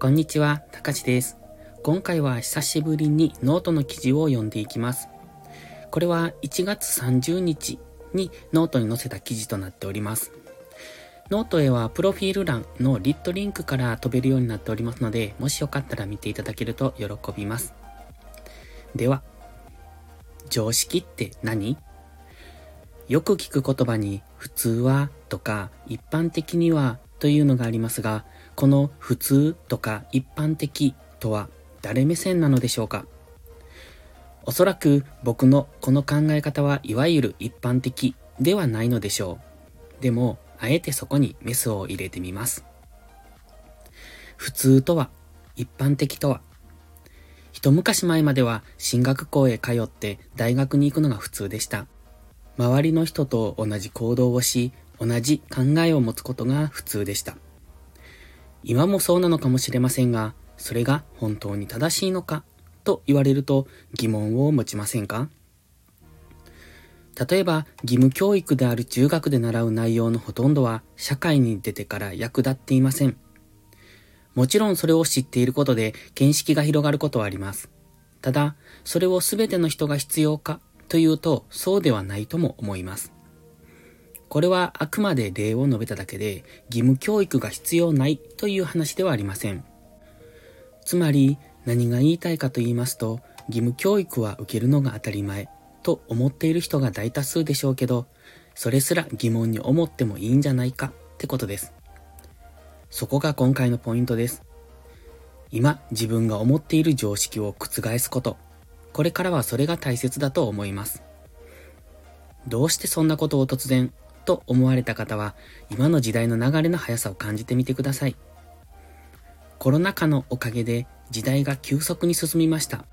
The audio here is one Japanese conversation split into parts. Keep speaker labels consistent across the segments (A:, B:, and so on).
A: こんにちは、たかしです。今回は久しぶりにノートの記事を読んでいきます。これは1月30日にノートに載せた記事となっております。ノートへはプロフィール欄の lit.link から飛べるようになっておりますので、もしよかったら見ていただけると喜びます。では、常識って何？よく聞く言葉に普通はとか一般的にはというのがありますが、この普通とか一般的とは誰目線なのでしょうか？おそらく僕のこの考え方はいわゆる一般的ではないのでしょう。でも、あえてそこにメスを入れてみます。普通とは、一般的とは、一昔前までは進学校へ通って大学に行くのが普通でした。周りの人と同じ行動をし、同じ考えを持つことが普通でした。今もそうなのかもしれませんが、それが本当に正しいのかと言われると疑問を持ちませんか？例えば義務教育である中学で習う内容のほとんどは社会に出てから役立っていません。もちろんそれを知っていることで見識が広がることはあります。ただ、それを全ての人が必要かというとそうではないとも思います。これはあくまで例を述べただけで、義務教育が必要ないという話ではありません。つまり、何が言いたいかと言いますと、義務教育は受けるのが当たり前と思っている人が大多数でしょうけど、それすら疑問に思ってもいいんじゃないかってことです。そこが今回のポイントです。今自分が思っている常識を覆すこと、これからはそれが大切だと思います。どうしてそんなことを突然と思われた方は、今の時代の流れの速さを感じてみてください。コロナ禍のおかげで時代が急速に進みました。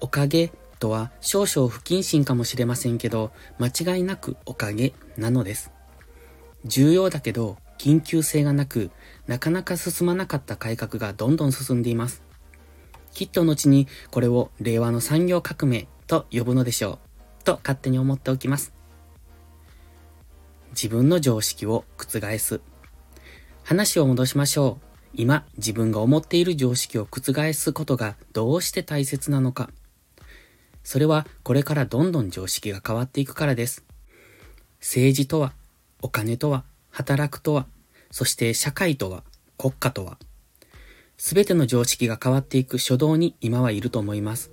A: おかげとは少々不謹慎かもしれませんけど、間違いなくおかげなのです。重要だけど緊急性がなく、なかなか進まなかった改革がどんどん進んでいます。きっと後にこれを令和の産業革命と呼ぶのでしょう。と勝手に思っておきます。自分の常識を覆す。話を戻しましょう。今、自分が思っている常識を覆すことがどうして大切なのか。それはこれからどんどん常識が変わっていくからです。政治とは、お金とは、働くとは、そして社会とは、国家とは。すべての常識が変わっていく初動に今はいると思います。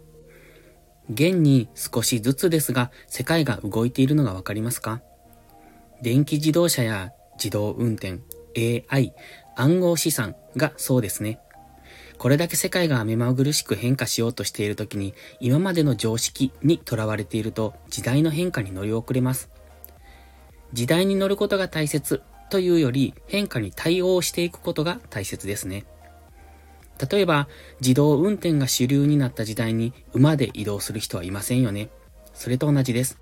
A: 現に少しずつですが世界が動いているのがわかりますか？電気自動車や自動運転、AI、暗号資産がそうですね。これだけ世界が目まぐるしく変化しようとしている時に、今までの常識にとらわれていると時代の変化に乗り遅れます。時代に乗ることが大切というより変化に対応していくことが大切ですね。例えば、自動運転が主流になった時代に馬で移動する人はいませんよね。それと同じです。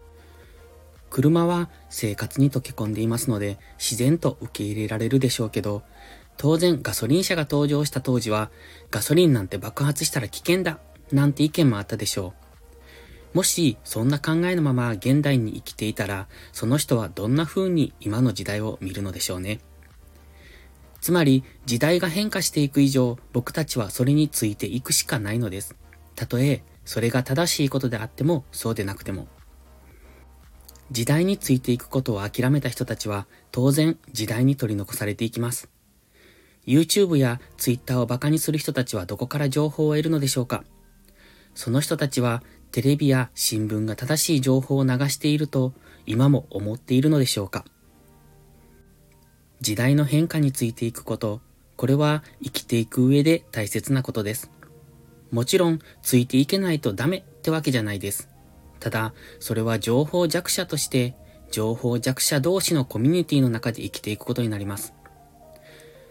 A: 車は生活に溶け込んでいますので自然と受け入れられるでしょうけど、当然ガソリン車が登場した当時はガソリンなんて爆発したら危険だなんて意見もあったでしょう。もしそんな考えのまま現代に生きていたら、その人はどんな風に今の時代を見るのでしょうね。つまり時代が変化していく以上、僕たちはそれについていくしかないのです。たとえそれが正しいことであってもそうでなくても。時代についていくことを諦めた人たちは当然時代に取り残されていきます。YouTube や Twitter を馬鹿にする人たちはどこから情報を得るのでしょうかその人たちはテレビや新聞が正しい情報を流していると今も思っているのでしょうか時代の変化についていくこと、これは生きていく上で大切なことです。もちろん、ついていけないとダメってわけじゃないです。ただ、それは情報弱者として、情報弱者同士のコミュニティの中で生きていくことになります。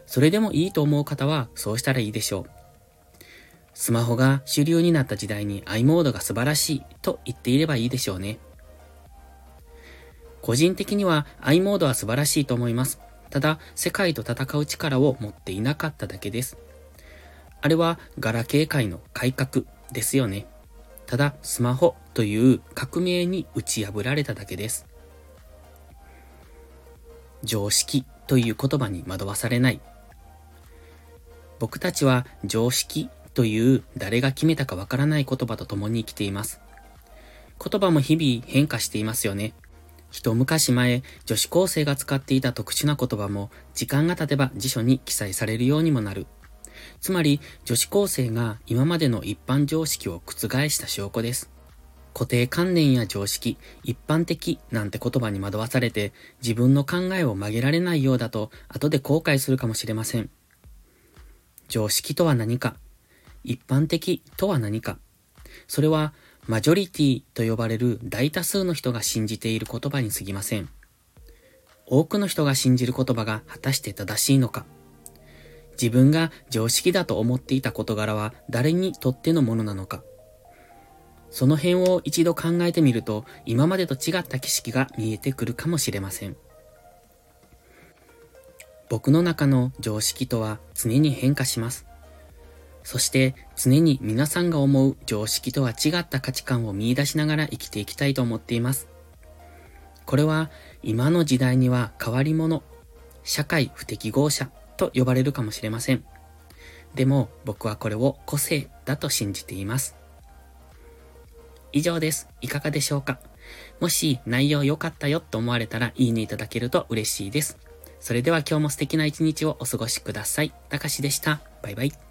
A: それでもいいと思う方は、そうしたらいいでしょう。スマホが主流になった時代に i モードが素晴らしいと言っていればいいでしょうね。個人的には i モードは素晴らしいと思います。ただ、世界と戦う力を持っていなかっただけです。あれはガラケー界の改革ですよね。ただ、スマホという革命に打ち破られただけです。常識という言葉に惑わされない。僕たちは常識という誰が決めたかわからない言葉と共に生きています。言葉も日々変化していますよね。一昔前、女子高生が使っていた特殊な言葉も時間が経てば辞書に記載されるようにもなる。つまり、女子高生が今までの一般常識を覆した証拠です。固定観念や常識、一般的なんて言葉に惑わされて自分の考えを曲げられないようだと後で後悔するかもしれません。常識とは何か一般的とは何かそれはマジョリティと呼ばれる大多数の人が信じている言葉に過ぎません。多くの人が信じる言葉が果たして正しいのか自分が常識だと思っていた事柄は誰にとってのものなのかその辺を一度考えてみると今までと違った景色が見えてくるかもしれません。僕の中の常識とは常に変化します。そして常に皆さんが思う常識とは違った価値観を見出しながら生きていきたいと思っています。これは今の時代には変わり者、社会不適合者と呼ばれるかもしれません。でも僕はこれを個性だと信じています。以上です。いかがでしょうか？もし内容良かったよと思われたらいいねいただけると嬉しいです。それでは今日も素敵な一日をお過ごしください。たかしでした。バイバイ。